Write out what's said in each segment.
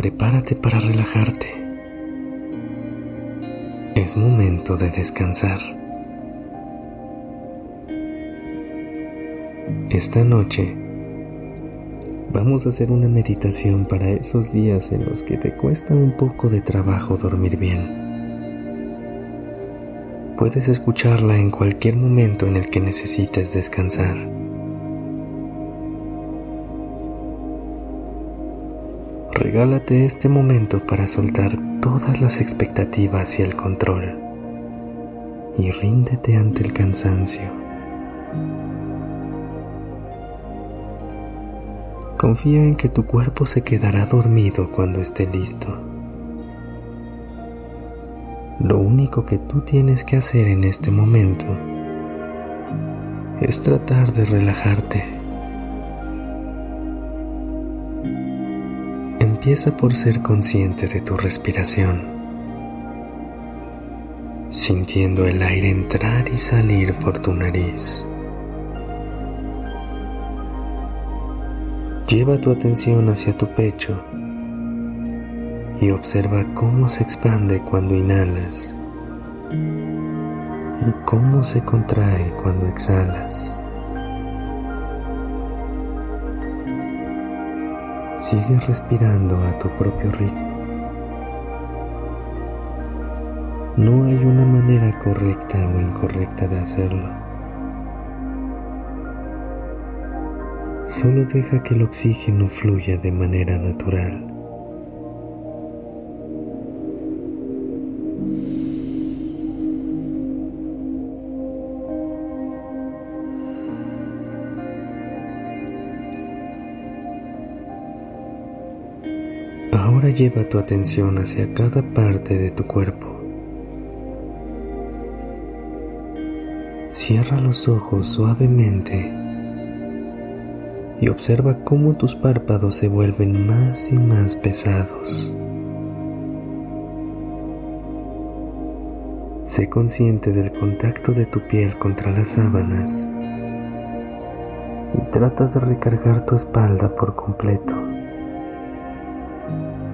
Prepárate para relajarte. Es momento de descansar. Esta noche vamos a hacer una meditación para esos días en los que te cuesta un poco de trabajo dormir bien. Puedes escucharla en cualquier momento en el que necesites descansar. Regálate este momento para soltar todas las expectativas y el control y ríndete ante el cansancio. Confía en que tu cuerpo se quedará dormido cuando esté listo. Lo único que tú tienes que hacer en este momento es tratar de relajarte. Empieza por ser consciente de tu respiración, sintiendo el aire entrar y salir por tu nariz. Lleva tu atención hacia tu pecho y observa cómo se expande cuando inhalas y cómo se contrae cuando exhalas. Sigue respirando a tu propio ritmo. No hay una manera correcta o incorrecta de hacerlo. Solo deja que el oxígeno fluya de manera natural. Ahora lleva tu atención hacia cada parte de tu cuerpo. Cierra los ojos suavemente y observa cómo tus párpados se vuelven más y más pesados. Sé consciente del contacto de tu piel contra las sábanas y trata de recargar tu espalda por completo,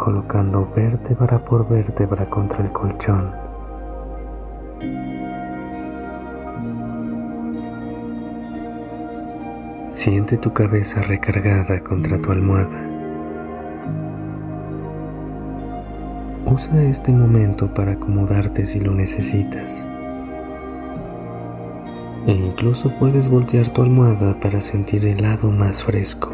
colocando vértebra por vértebra contra el colchón. Siente tu cabeza recargada contra tu almohada. Usa este momento para acomodarte si lo necesitas. E incluso puedes voltear tu almohada para sentir el lado más fresco.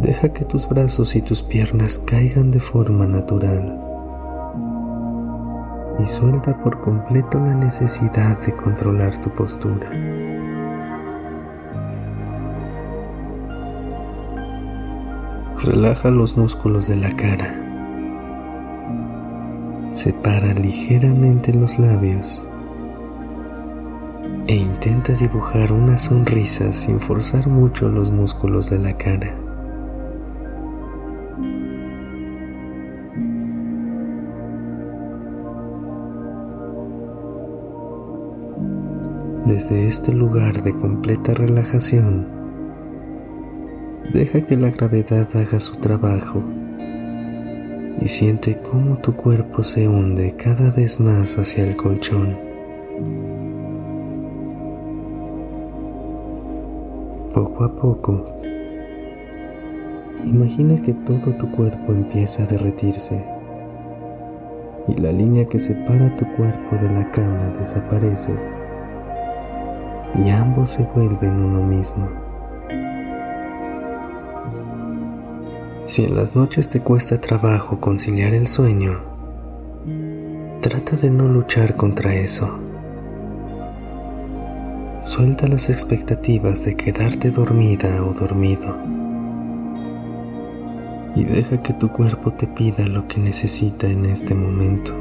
Deja que tus brazos y tus piernas caigan de forma natural y suelta por completo la necesidad de controlar tu postura. Relaja los músculos de la cara. Separa ligeramente los labios e intenta dibujar una sonrisa sin forzar mucho los músculos de la cara. Desde este lugar de completa relajación, deja que la gravedad haga su trabajo y siente cómo tu cuerpo se hunde cada vez más hacia el colchón. Poco a poco, imagina que todo tu cuerpo empieza a derretirse y la línea que separa tu cuerpo de la cama desaparece y ambos se vuelven uno mismo. Si en las noches te cuesta trabajo conciliar el sueño, trata de no luchar contra eso. Suelta las expectativas de quedarte dormida o dormido y deja que tu cuerpo te pida lo que necesita en este momento.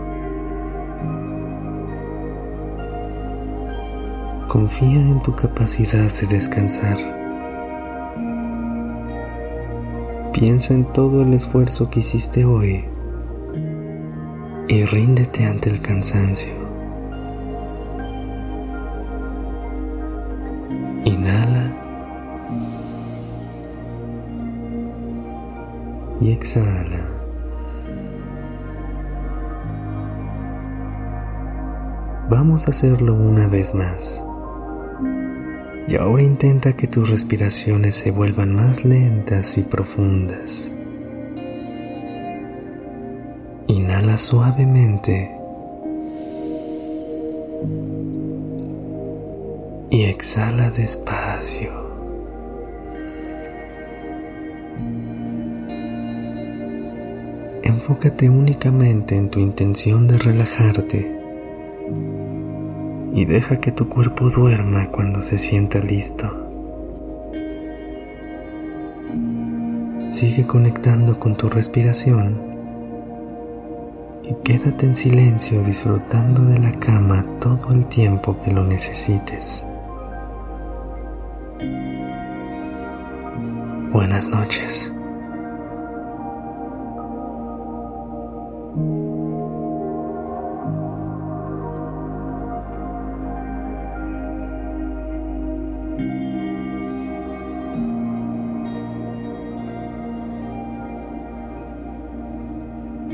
Confía en tu capacidad de descansar. Piensa en todo el esfuerzo que hiciste hoy y ríndete ante el cansancio. Inhala y exhala. Vamos a hacerlo una vez más. Y ahora intenta que tus respiraciones se vuelvan más lentas y profundas. Inhala suavemente y exhala despacio. Enfócate únicamente en tu intención de relajarte y deja que tu cuerpo duerma cuando se sienta listo. Sigue conectando con tu respiración y quédate en silencio disfrutando de la cama todo el tiempo que lo necesites. Buenas noches.